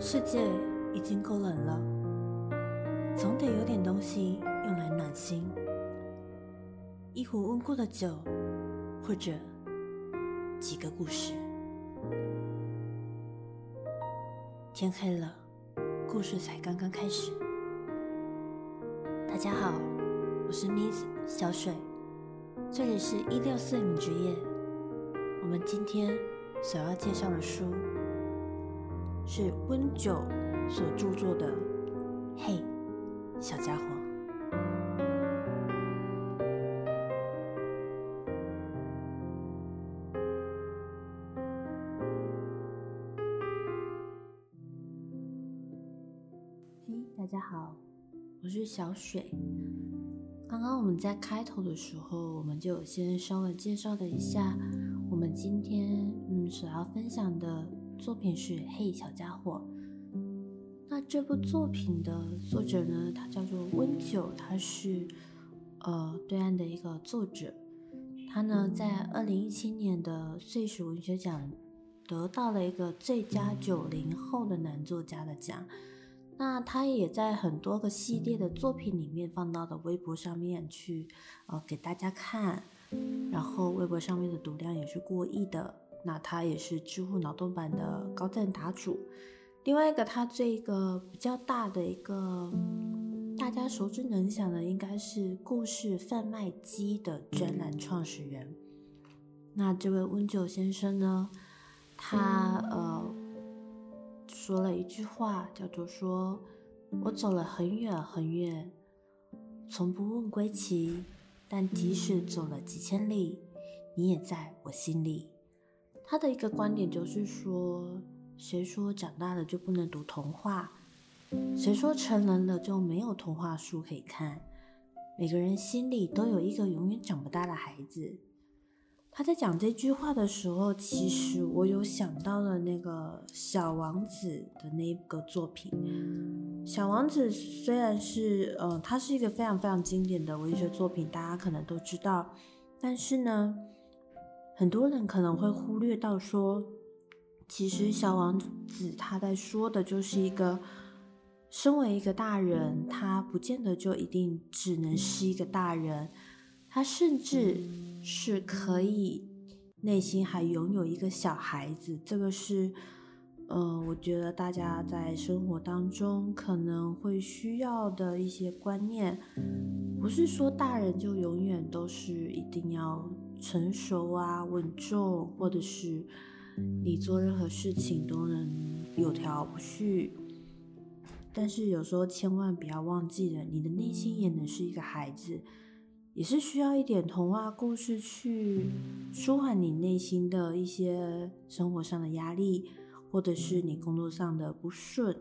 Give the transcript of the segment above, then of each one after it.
世界已经够冷了，总得有点东西用来暖心。一壶温过的酒，或者几个故事。天黑了，故事才刚刚开始。大家好，我是 Miss 小水，这里是一六四女职业。我们今天所要介绍的书。是温酒所著作的《嘿，小家伙》。嘿，大家好，我是小水。刚刚我们在开头的时候，我们就先稍微介绍了一下我们今天嗯所要分享的。作品是《嘿，小家伙》。那这部作品的作者呢？他叫做温九，他是呃对岸的一个作者。他呢在二零一七年的岁时文学奖得到了一个最佳九零后的男作家的奖。那他也在很多个系列的作品里面放到了微博上面去呃给大家看，然后微博上面的读量也是过亿的。那他也是知乎脑洞版的高赞答主，另外一个他这一个比较大的一个大家熟知能详的，应该是故事贩卖机的专栏创始人。那这位温九先生呢，他呃说了一句话，叫做说：“我走了很远很远，从不问归期，但即使走了几千里，你也在我心里。”他的一个观点就是说，谁说长大了就不能读童话？谁说成人了就没有童话书可以看？每个人心里都有一个永远长不大的孩子。他在讲这句话的时候，其实我有想到了那个《小王子》的那个作品。《小王子》虽然是，呃，它是一个非常非常经典的文学作品，大家可能都知道，但是呢。很多人可能会忽略到说，其实小王子他在说的就是一个，身为一个大人，他不见得就一定只能是一个大人，他甚至是可以内心还拥有一个小孩子。这个是，呃，我觉得大家在生活当中可能会需要的一些观念，不是说大人就永远都是一定要。成熟啊，稳重，或者是你做任何事情都能有条不紊。但是有时候千万不要忘记了，你的内心也能是一个孩子，也是需要一点童话故事去舒缓你内心的一些生活上的压力，或者是你工作上的不顺。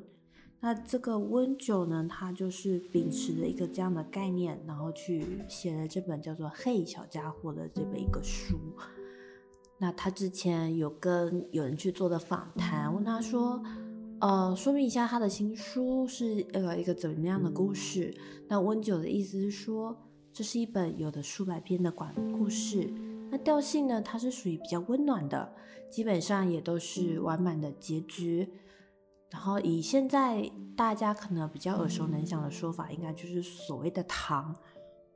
那这个温酒呢，他就是秉持了一个这样的概念，然后去写了这本叫做《嘿小家伙》的这本一个书。那他之前有跟有人去做的访谈，问他说：“呃，说明一下他的新书是呃一个怎么样的故事？”那温酒的意思是说，这是一本有的数百篇的短故事。那调性呢，它是属于比较温暖的，基本上也都是完满的结局。然后以现在大家可能比较耳熟能详的说法，应该就是所谓的糖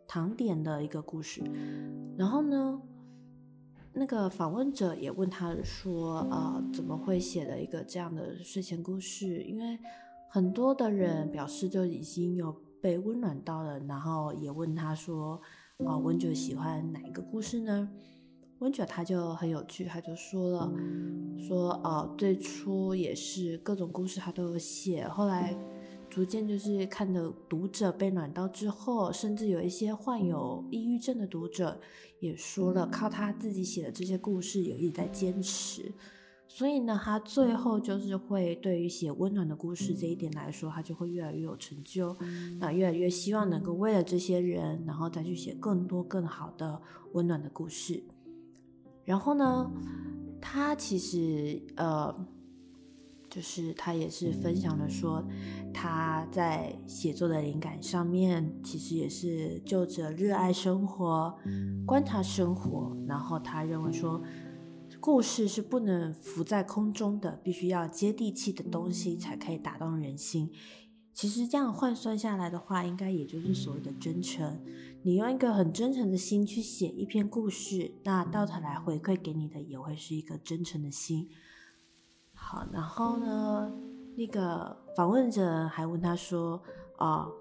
糖点的一个故事。然后呢，那个访问者也问他说：“呃，怎么会写了一个这样的睡前故事？”因为很多的人表示就已经有被温暖到了，然后也问他说：“啊，温九喜欢哪一个故事呢？”温九他就很有趣，他就说了，说呃最初也是各种故事他都有写，后来逐渐就是看着读者被暖到之后，甚至有一些患有抑郁症的读者也说了，靠他自己写的这些故事有一直在坚持，所以呢，他最后就是会对于写温暖的故事这一点来说，他就会越来越有成就，那越来越希望能够为了这些人，然后再去写更多更好的温暖的故事。然后呢，他其实呃，就是他也是分享了说，他在写作的灵感上面，其实也是就着热爱生活、观察生活，然后他认为说，故事是不能浮在空中的，必须要接地气的东西才可以打动人心。其实这样换算下来的话，应该也就是所谓的真诚。你用一个很真诚的心去写一篇故事，那到头来回馈给你的也会是一个真诚的心。好，然后呢，那个访问者还问他说：“哦，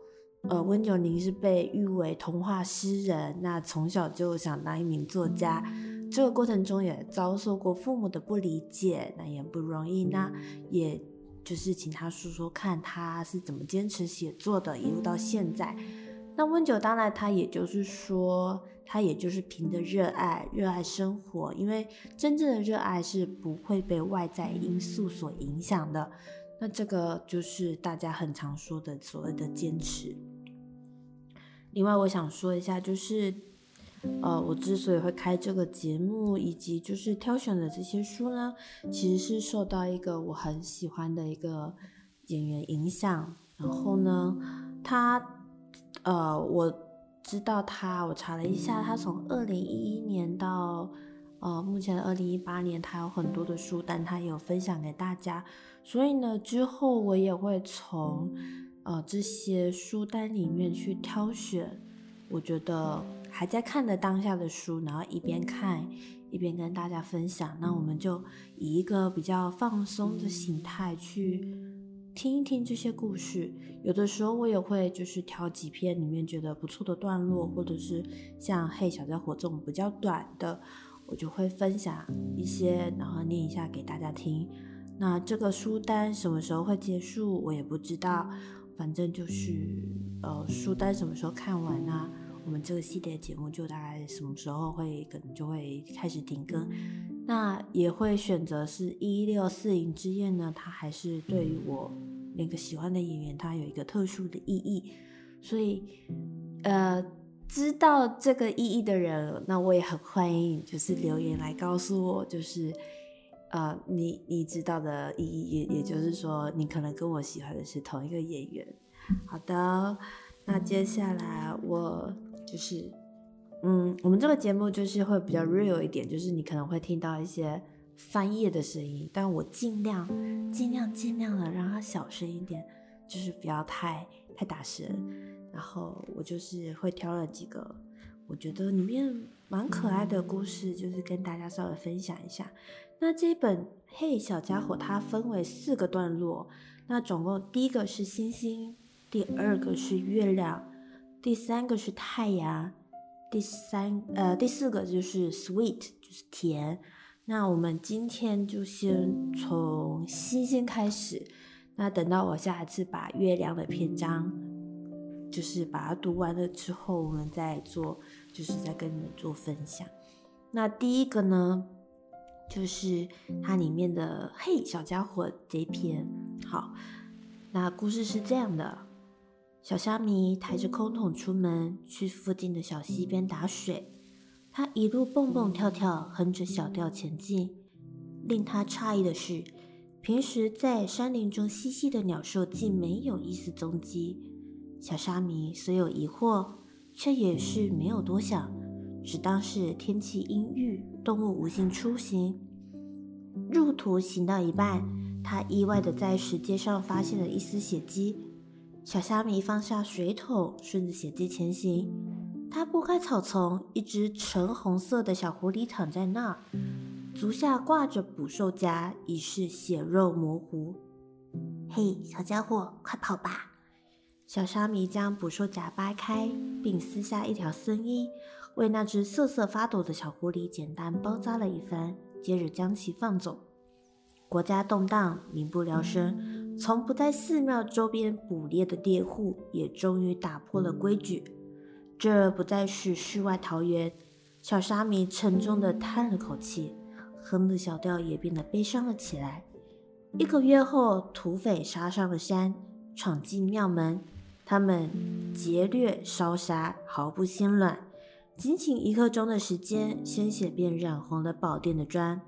呃，温九宁是被誉为童话诗人，那从小就想当一名作家，这个过程中也遭受过父母的不理解，那也不容易。那也。”就是请他说说看，他是怎么坚持写作的，一路到现在。那温酒当然，他也就是说，他也就是凭着热爱，热爱生活。因为真正的热爱是不会被外在因素所影响的。那这个就是大家很常说的所谓的坚持。另外，我想说一下，就是。呃，我之所以会开这个节目，以及就是挑选的这些书呢，其实是受到一个我很喜欢的一个演员影响。然后呢，他，呃，我知道他，我查了一下，他从二零一一年到呃目前的二零一八年，他有很多的书单，他有分享给大家。所以呢，之后我也会从呃这些书单里面去挑选，我觉得。还在看的当下的书，然后一边看一边跟大家分享。那我们就以一个比较放松的形态去听一听这些故事。有的时候我也会就是挑几篇里面觉得不错的段落，或者是像《嘿小家伙》这种比较短的，我就会分享一些，然后念一下给大家听。那这个书单什么时候会结束，我也不知道。反正就是呃，书单什么时候看完呢？我们这个系列节目就大概什么时候会可能就会开始停更，那也会选择是一六四零之夜呢，它还是对于我那个喜欢的演员，他有一个特殊的意义，所以呃，知道这个意义的人，那我也很欢迎，就是留言来告诉我，就是呃，你你知道的意义，也也就是说，你可能跟我喜欢的是同一个演员。好的，那接下来我。就是，嗯，我们这个节目就是会比较 real 一点，就是你可能会听到一些翻页的声音，但我尽量、尽量、尽量的让它小声一点，就是不要太太大声。然后我就是会挑了几个我觉得里面蛮可爱的故事，就是跟大家稍微分享一下。那这本《嘿小家伙》它分为四个段落，那总共第一个是星星，第二个是月亮。第三个是太阳，第三呃第四个就是 sweet 就是甜。那我们今天就先从星星开始，那等到我下一次把月亮的篇章，就是把它读完了之后，我们再做，就是再跟你们做分享。那第一个呢，就是它里面的嘿小家伙这篇。好，那故事是这样的。小虾米抬着空桶出门，去附近的小溪边打水。他一路蹦蹦跳跳，哼着小调前进。令他诧异的是，平时在山林中嬉戏的鸟兽竟没有一丝踪迹。小沙米虽有疑惑，却也是没有多想，只当是天气阴郁，动物无心出行。入途行到一半，他意外的在石阶上发现了一丝血迹。小虾米放下水桶，顺着血迹前行。他拨开草丛，一只橙红色的小狐狸躺在那儿，足下挂着捕兽夹，已是血肉模糊。嘿，小家伙，快跑吧！小沙弥将捕兽夹掰开，并撕下一条僧衣，为那只瑟瑟发抖的小狐狸简单包扎了一番，接着将其放走。国家动荡，民不聊生。从不在寺庙周边捕猎的猎户也终于打破了规矩，这不再是世外桃源。小沙弥沉重地叹了口气，哼的小调也变得悲伤了起来。一个月后，土匪杀上了山，闯进庙门，他们劫掠烧杀，毫不心软。仅仅一刻钟的时间，鲜血便染红了宝殿的砖。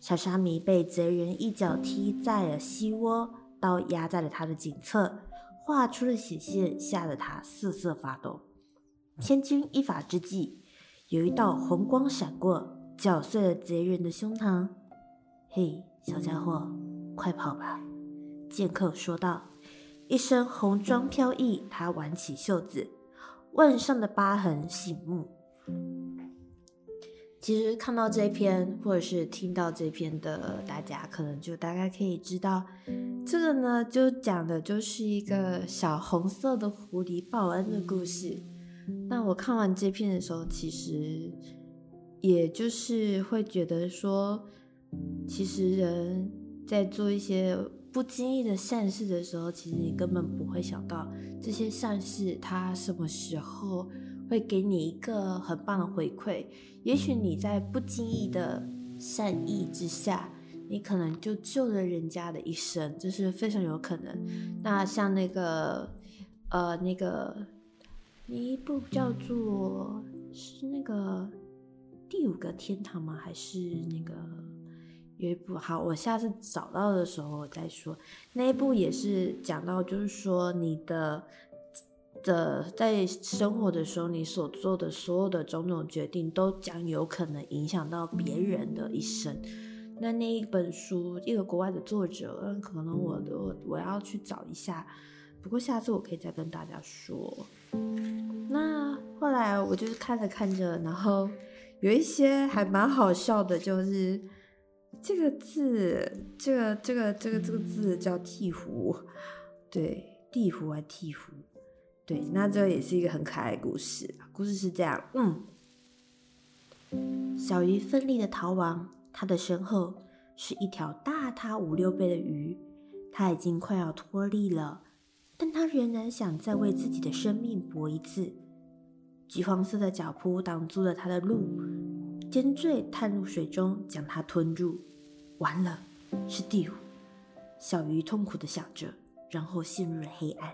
小沙弥被贼人一脚踢在了膝窝。刀压在了他的颈侧，画出了血线，吓得他瑟瑟发抖。千钧一发之际，有一道红光闪过，搅碎了贼人的胸膛。嘿，小家伙，快跑吧！剑客说道。一身红装飘逸，他挽起袖子，腕上的疤痕醒目。其实看到这篇，或者是听到这篇的大家，可能就大概可以知道，这个呢，就讲的就是一个小红色的狐狸报恩的故事。那我看完这篇的时候，其实也就是会觉得说，其实人在做一些不经意的善事的时候，其实你根本不会想到这些善事它什么时候。会给你一个很棒的回馈，也许你在不经意的善意之下，你可能就救了人家的一生，这是非常有可能。那像那个，呃，那个，一部叫做是那个第五个天堂吗？还是那个有一部？好，我下次找到的时候我再说。那一部也是讲到，就是说你的。的在生活的时候，你所做的所有的种种决定，都将有可能影响到别人的一生。那那一本书，一个国外的作者，可能我我我要去找一下。不过下次我可以再跟大家说。那后来我就是看着看着，然后 有一些还蛮好笑的，就是这个字，这个这个这个这个字叫鹈鹕，对，地鹕还鹈鹕。对，那这也是一个很可爱的故事。故事是这样，嗯，小鱼奋力的逃亡，它的身后是一条大它五六倍的鱼，它已经快要脱力了，但他仍然想再为自己的生命搏一次。橘黄色的脚蹼挡住了他的路，尖嘴探入水中，将它吞入。完了，是地虎。小鱼痛苦的想着，然后陷入了黑暗。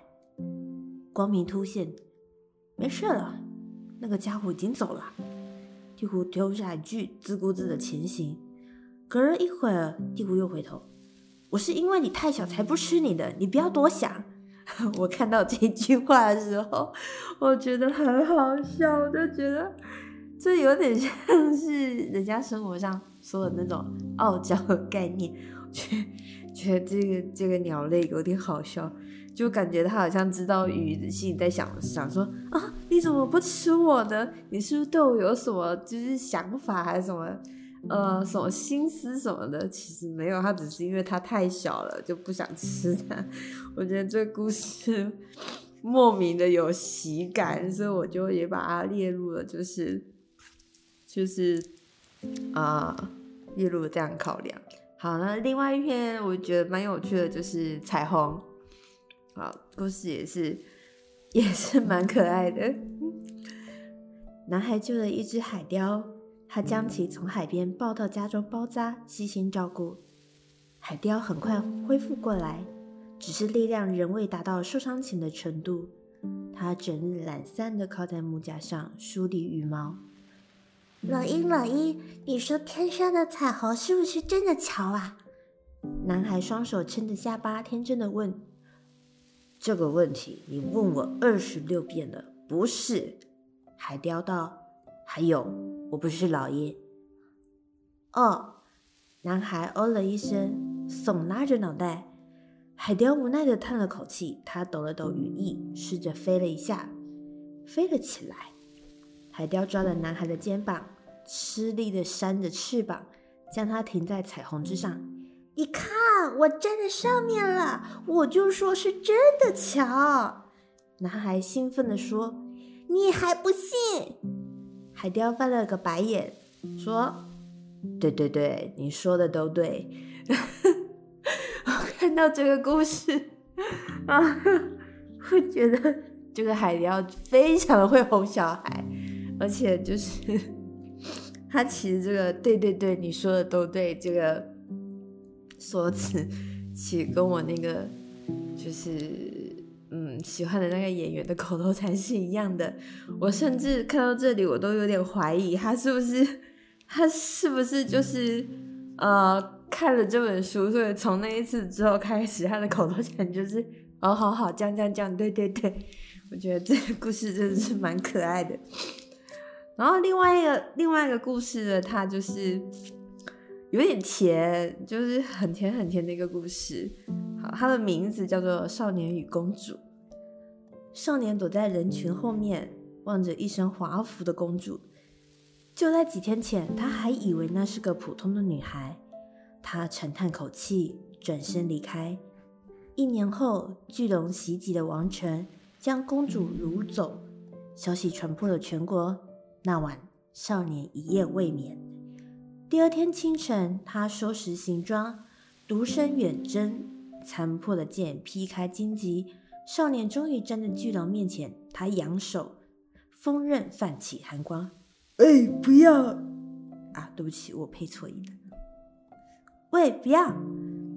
光明突现，没事了，那个家伙已经走了。地虎丢下一句，自顾自的前行。隔了一会儿，地虎又回头：“我是因为你太小才不吃你的，你不要多想。”我看到这句话的时候，我觉得很好笑，我就觉得这有点像是人家生活上说的那种傲娇的概念。觉觉得这个这个鸟类有点好笑。就感觉它好像知道鱼的心里在想想说啊，你怎么不吃我的？你是不是对我有什么就是想法还是什么呃什么心思什么的？其实没有，他只是因为他太小了就不想吃它。我觉得这个故事 莫名的有喜感，所以我就也把它列入了，就是就是啊列入了这样考量。好，那另外一篇我觉得蛮有趣的，就是彩虹。好，故事也是也是蛮可爱的。男孩救了一只海雕，他将其从海边抱到家中包扎，悉心照顾。海雕很快恢复过来，只是力量仍未达到受伤前的程度。他整日懒散地靠在木架上梳理羽毛。老鹰，老鹰，你说天上的彩虹是不是真的巧啊？男孩双手撑着下巴，天真的问。这个问题你问我二十六遍了，不是？海雕道。还有，我不是老爷。哦，男孩哦了一声，耸拉着脑袋。海雕无奈的叹了口气，他抖了抖羽翼，试着飞了一下，飞了起来。海雕抓着男孩的肩膀，吃力的扇着翅膀，将他停在彩虹之上。你看，我站在上面了，我就说是真的桥。男孩兴奋地说：“你还不信？”海雕翻了个白眼，说：“对对对，你说的都对。”我看到这个故事啊，我觉得这个海雕非常的会哄小孩，而且就是他其实这个“对对对，你说的都对”这个。说辞其实跟我那个就是嗯喜欢的那个演员的口头禅是一样的。我甚至看到这里，我都有点怀疑他是不是他是不是就是呃看了这本书，所以从那一次之后开始，他的口头禅就是哦好好讲讲讲，对对对，我觉得这个故事真的是蛮可爱的。然后另外一个另外一个故事呢，它就是有点甜，就是很甜很甜的一个故事。好，它的名字叫做《少年与公主》。少年躲在人群后面，望着一身华服的公主。就在几天前，他还以为那是个普通的女孩。他长叹口气，转身离开。一年后，巨龙袭击了王城，将公主掳走。消息传破了全国。那晚，少年一夜未眠。第二天清晨，他收拾行装，独身远征。残破的剑劈开荆棘，少年终于站在巨龙面前。他扬手，锋刃泛起寒光。哎，不要！啊，对不起，我配错音了。喂，不要！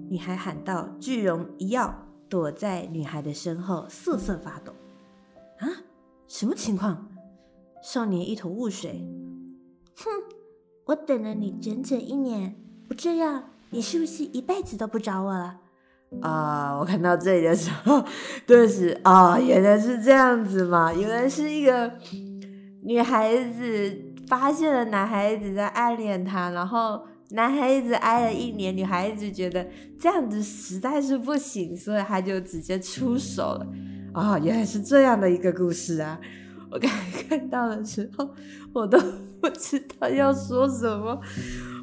女孩喊道。巨龙一跃，躲在女孩的身后，瑟瑟发抖。啊，什么情况？少年一头雾水。哼，我等了你整整一年，不这样，你是不是一辈子都不找我了？啊！我看到这里的时候，顿时啊，原来是这样子嘛！原来是一个女孩子发现了男孩子在暗恋她，然后。男孩子挨了一年，女孩子觉得这样子实在是不行，所以他就直接出手了。啊，原来是这样的一个故事啊！我刚才看到的时候，我都不知道要说什么，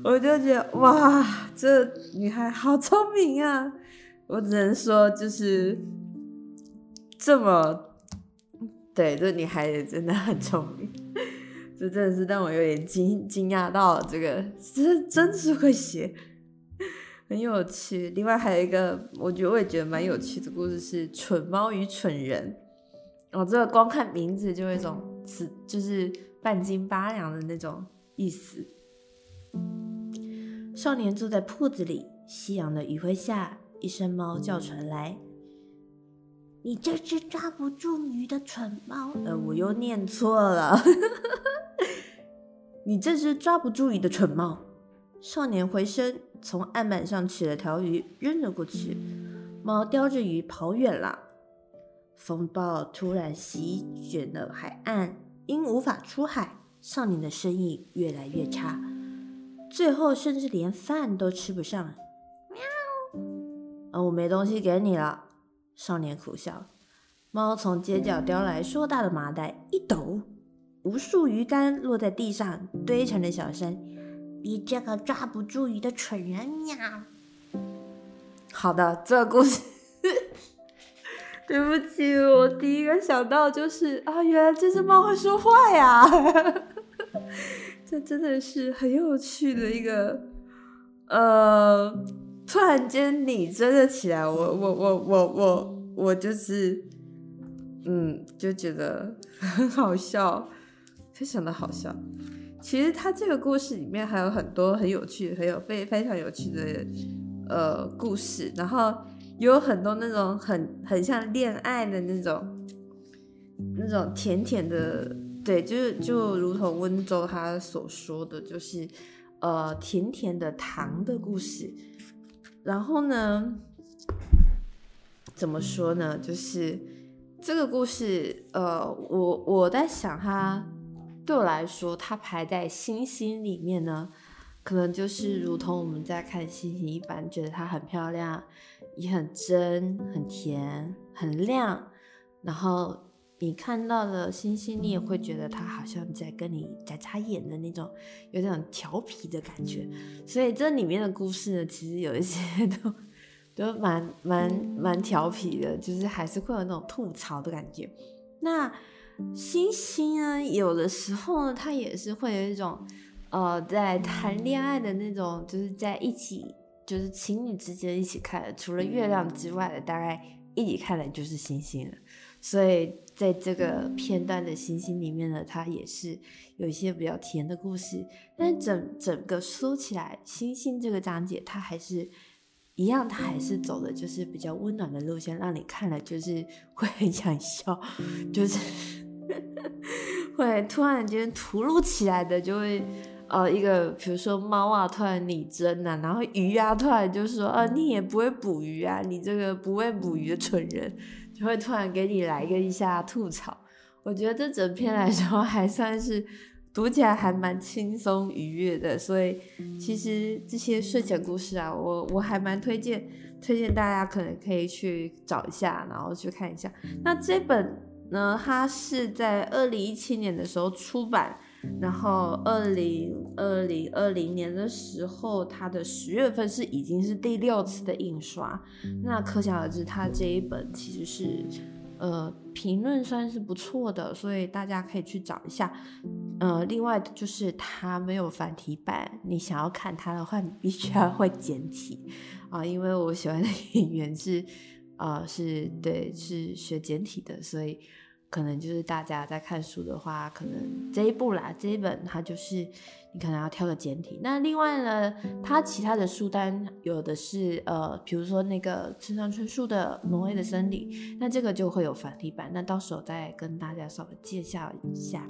我就觉得哇，这女孩好聪明啊！我只能说，就是这么，对，这女孩也真的很聪明。这真的是让我有点惊惊讶到，这个是真是会写，很有趣。另外还有一个，我觉得我也觉得蛮有趣的故事是《蠢猫与蠢人》。哦，这个光看名字就有一种词，就是半斤八两的那种意思。少年坐在铺子里，夕阳的余晖下，一声猫叫传来：“你这只抓不住鱼的蠢猫。”呃，我又念错了。你这只抓不住鱼的蠢猫！少年回身，从案板上取了条鱼，扔了过去。猫叼着鱼跑远了。风暴突然席卷了海岸，因无法出海，少年的生意越来越差，最后甚至连饭都吃不上。喵！啊，我没东西给你了。少年苦笑。猫从街角叼来硕大的麻袋，一抖。无数鱼竿落在地上，堆成了小山。你这个抓不住鱼的蠢人！喵。好的，这故事，对不起，我第一个想到就是啊，原来这只猫会说话呀！这真的是很有趣的一个，呃，突然间你真的起来，我我我我我我就是，嗯，就觉得 很好笑。非常的好笑，其实它这个故事里面还有很多很有趣、很有非非常有趣的呃故事，然后有很多那种很很像恋爱的那种那种甜甜的，对，就是就如同温州他所说的，就是呃甜甜的糖的故事。然后呢，怎么说呢？就是这个故事，呃，我我在想他。对我来说，它排在星星里面呢，可能就是如同我们在看星星一般，觉得它很漂亮，也很真、很甜、很亮。然后你看到了星星，你也会觉得它好像在跟你眨眨眼的那种，有点调皮的感觉。所以这里面的故事呢，其实有一些 都都蛮蛮蛮调皮的，就是还是会有那种吐槽的感觉。那。星星呢，有的时候呢，它也是会有一种，呃，在谈恋爱的那种，就是在一起，就是情侣之间一起看的，除了月亮之外的，大概一起看的就是星星了。所以在这个片段的星星里面呢，它也是有一些比较甜的故事。但整整个说起来，星星这个章节，它还是一样，它还是走的就是比较温暖的路线，让你看了就是会很想笑，就是。会突然间突如其来的就会，呃，一个比如说猫啊突然拟真呐，然后鱼啊突然就说，呃，你也不会捕鱼啊，你这个不会捕鱼的蠢人，就会突然给你来一个一下吐槽。我觉得这整篇来说还算是读起来还蛮轻松愉悦的。所以其实这些睡前故事啊，我我还蛮推荐，推荐大家可能可以去找一下，然后去看一下。那这本呢，它是在二零一七年的时候出版。然后，二零二零二零年的时候，它的十月份是已经是第六次的印刷，那可想而知，它这一本其实是，呃，评论算是不错的，所以大家可以去找一下。呃，另外就是它没有繁体版，你想要看它的话，你必须要会简体啊，因为我喜欢的 演员是，呃，是对，是学简体的，所以。可能就是大家在看书的话，可能这一部啦，这一本它就是你可能要挑个简体。那另外呢，它其他的书单有的是呃，比如说那个村上春树的《挪威的森林》，那这个就会有繁体版。那到时候再跟大家稍微介绍一下。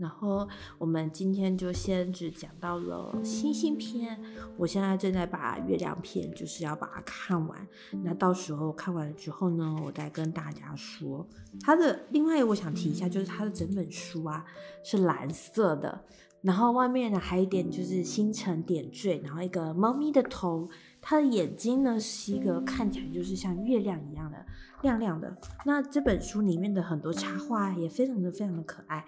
然后我们今天就先只讲到了星星篇，我现在正在把月亮篇，就是要把它看完。那到时候看完了之后呢，我再跟大家说它的。另外，我想提一下，就是它的整本书啊是蓝色的，然后外面呢还有一点就是星辰点缀，然后一个猫咪的头，它的眼睛呢是一个看起来就是像月亮一样的亮亮的。那这本书里面的很多插画也非常的非常的可爱。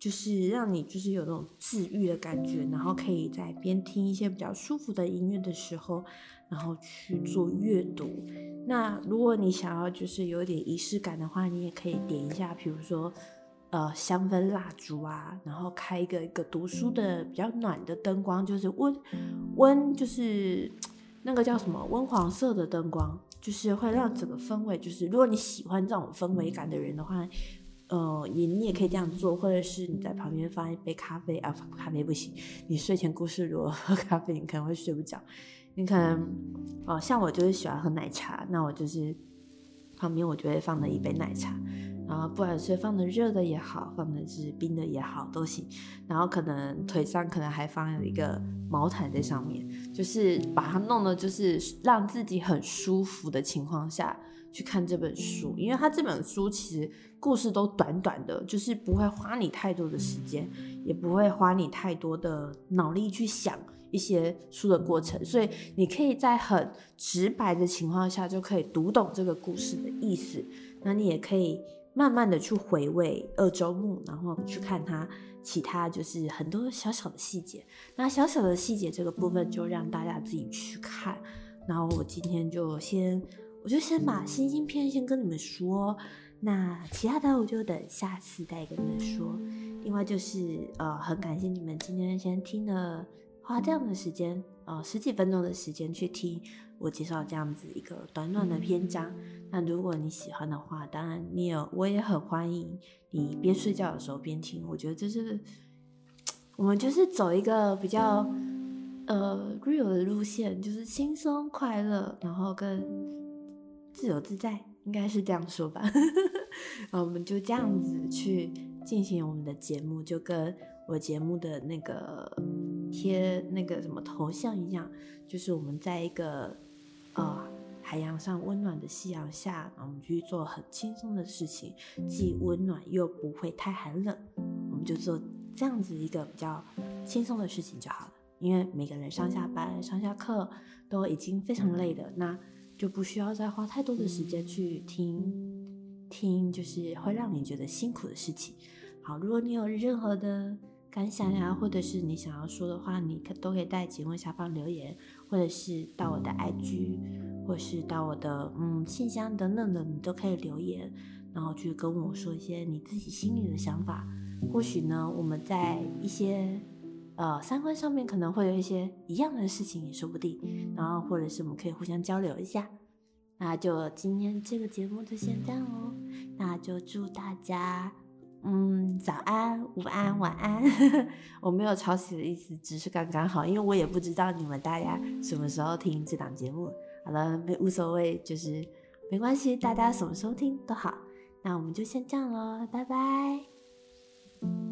就是让你就是有那种治愈的感觉，然后可以在边听一些比较舒服的音乐的时候，然后去做阅读。那如果你想要就是有点仪式感的话，你也可以点一下，比如说呃香氛蜡烛啊，然后开一个一个读书的比较暖的灯光，就是温温就是那个叫什么温黄色的灯光，就是会让整个氛围就是如果你喜欢这种氛围感的人的话。呃，也你也可以这样做，或者是你在旁边放一杯咖啡啊，咖啡不行。你睡前故事如果喝咖啡，你可能会睡不着。你可能哦，像我就是喜欢喝奶茶，那我就是旁边我就会放了一杯奶茶，然后不管是放的热的也好，放的是冰的也好都行。然后可能腿上可能还放了一个毛毯在上面，就是把它弄的，就是让自己很舒服的情况下。去看这本书，因为它这本书其实故事都短短的，就是不会花你太多的时间，也不会花你太多的脑力去想一些书的过程，所以你可以在很直白的情况下就可以读懂这个故事的意思。那你也可以慢慢的去回味二周目，然后去看它其他就是很多小小的细节。那小小的细节这个部分就让大家自己去看。然后我今天就先。我就先把星星片先跟你们说，那其他的我就等下次再跟你们说。另外就是呃，很感谢你们今天先听了，花这样的时间，呃，十几分钟的时间去听我介绍这样子一个短短的篇章。那如果你喜欢的话，当然你有，我也很欢迎你边睡觉的时候边听。我觉得这是我们就是走一个比较呃 real 的路线，就是轻松快乐，然后跟。自由自在，应该是这样说吧。我们就这样子去进行我们的节目，就跟我节目的那个贴那个什么头像一样，就是我们在一个呃海洋上温暖的夕阳下，我们去做很轻松的事情，既温暖又不会太寒冷。我们就做这样子一个比较轻松的事情就好了。因为每个人上下班、上下课都已经非常累了，那。就不需要再花太多的时间去听听，就是会让你觉得辛苦的事情。好，如果你有任何的感想呀，或者是你想要说的话，你可都可以在节目下方留言，或者是到我的 IG，或是到我的嗯信箱等等的，你都可以留言，然后去跟我说一些你自己心里的想法。或许呢，我们在一些。呃，三观上面可能会有一些一样的事情也说不定，然后或者是我们可以互相交流一下。那就今天这个节目就先这样哦，那就祝大家嗯早安、午安、晚安。我没有抄袭的意思，只是刚刚好，因为我也不知道你们大家什么时候听这档节目。好了，没无所谓，就是没关系，大家什么时候听都好。那我们就先这样喽，拜拜。